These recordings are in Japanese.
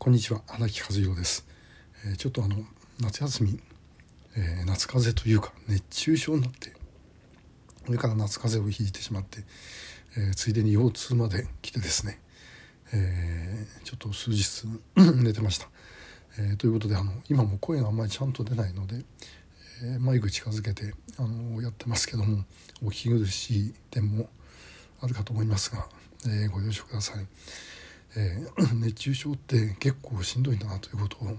こんにちは荒木和弘です、えー、ちょっとあの夏休み、えー、夏風邪というか熱中症になってそれから夏風邪をひいてしまって、えー、ついでに腰痛まで来てですね、えちょっと数日 寝てました、えということであの今も声があんまりちゃんと出ないので、えマイク近づけてあのやってますけどもお聞き苦しい点もあるかと思いますが、えご了承ください。えー、熱中症って結構しんどいんだなということを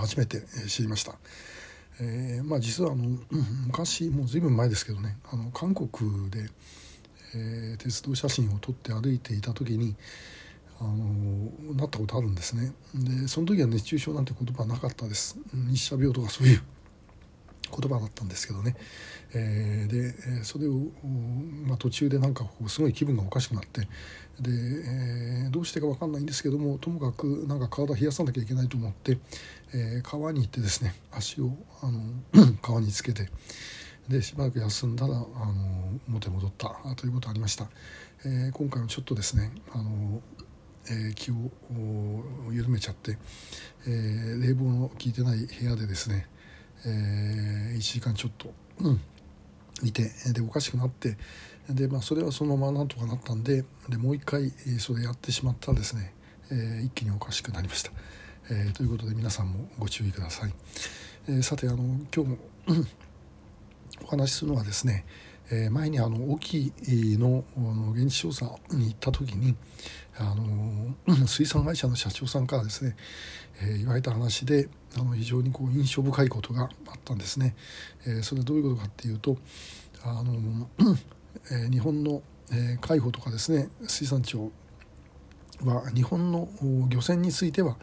初めて知りました。えー、まあ、実はあの 昔もう随分前ですけどねあの韓国で、えー、鉄道写真を撮って歩いていた時にあのなったことあるんですねでその時は熱中症なんて言葉はなかったです日射病とかそういう言葉だったんですけどね、えー、でそれを、まあ、途中でなんかすごい気分がおかしくなって。で、えー、どうしてか分かんないんですけどもともかくなんか体冷やさなきゃいけないと思って、えー、川に行ってですね足をあの 川につけてでしばらく休んだらあの元へ戻ったということありました、えー、今回はちょっとですねあのえー、気を緩めちゃって、えー、冷房の効いてない部屋でですね、えー、1時間ちょっと、うん、いてでおかしくなって。で、まあ、それはそのままなんとかなったんででもう一回それやってしまったらですね、えー、一気におかしくなりました、えー、ということで皆さんもご注意ください、えー、さてあの今日もお話しするのはですね、えー、前にあの沖の現地調査に行った時にあの水産会社の社長さんからですね、えー、言われた話であの非常にこう印象深いことがあったんですね。えー、それはどういうことかっていうとあの、えー、日本の、えー、海保とかですね水産庁は日本の漁船については、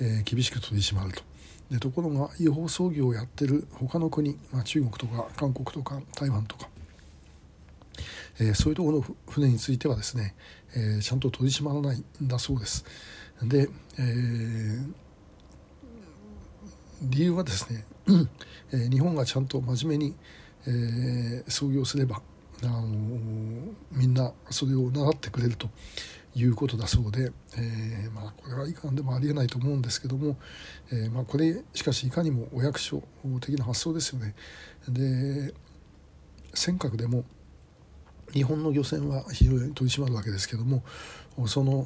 えー、厳しく取り締まると。でところが違法操業をやってる他の国、まあ、中国とか韓国とか台湾とかえ、そういうところの船についてはですね、え、ちゃんと取り締まらないんだそうです。で、えー、理由はですね、え、日本がちゃんと真面目に、えー、操業すれば、あのー、みんなそれを習ってくれるということだそうで、えーまあ、これはいかんでもありえないと思うんですけども、えーまあ、これしかしいかにもお役所的な発想ですよね。で尖閣でも日本の漁船は非常に取り締まるわけですけどもその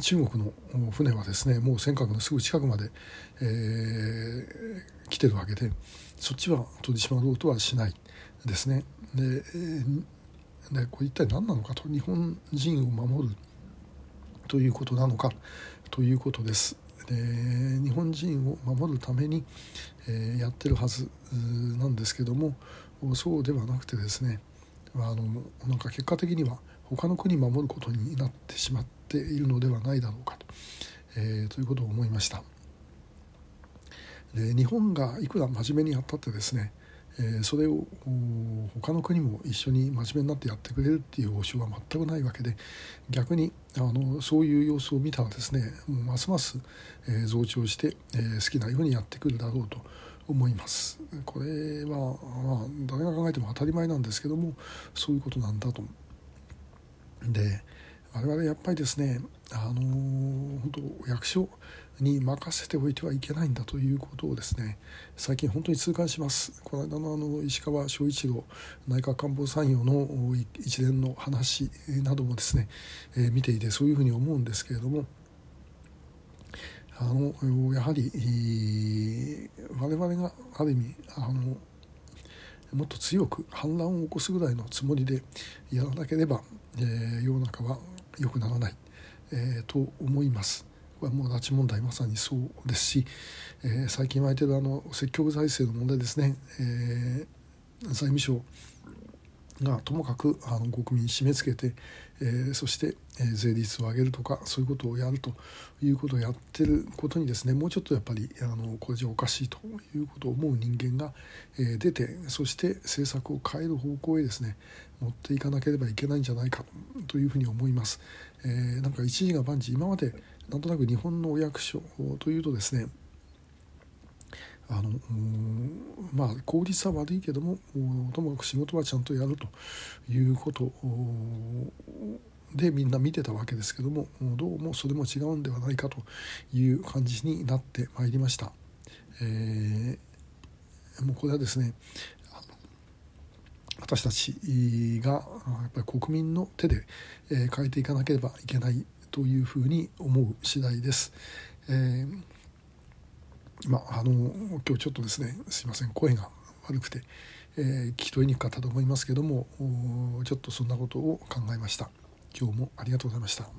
中国の船はですねもう尖閣のすぐ近くまで、えー、来てるわけでそっちは取り締まろうとはしないですね。ででこれ一体何なのかと日本人を守るということなのかということです。で日本人を守るために、えー、やってるはずなんですけどもそうではなくてですねあのなんか結果的には他の国守ることになってしまっているのではないだろうかと,、えー、ということを思いました。で日本がいくら真面目にやったってですね、えー、それを他の国も一緒に真面目になってやってくれるっていう保証は全くないわけで逆にあのそういう様子を見たらですねますます、えー、増長して、えー、好きなようにやってくるだろうと。思います。これは、まあ、誰が考えても当たり前なんですけどもそういうことなんだと。で我々やっぱりですねあの本当役所に任せておいてはいけないんだということをですね最近本当に痛感します。この間のあの石川昭一郎内閣官房参与の一連の話などもですね、えー、見ていてそういうふうに思うんですけれどもあのやはり我々がある意味あのもっと強く反乱を起こすぐらいのつもりでやらなければ、えー、世の中は良くならない、えー、と思います。これはもう拉致問題まさにそうですし、えー、最近湧いてるあの積極財政の問題ですね、えー、財務省がともかくあの国民に締め付けて、えー、そして、えー、税率を上げるとかそういうことをやるということをやってることにですねもうちょっとやっぱりあのこれじゃおかしいということを思う人間が、えー、出てそして政策を変える方向へですね持っていかなければいけないんじゃないかというふうに思います。え、なんか一時が万事今までなんとなく日本のお役所というとですねあのまあ効率は悪いけどもともかく仕事はちゃんとやるということでみんな見てたわけですけどもどうもそれも違うんではないかという感じになってまいりました。えー、もうこれはですね私たちがやっぱり国民の手で変えていかなければいけないというふうに思う次第です。えーまあ、あの今日ちょっとですねすいません声が悪くて、えー、聞き取りにくかったと思いますけどもちょっとそんなことを考えました。今日もありがとうございました。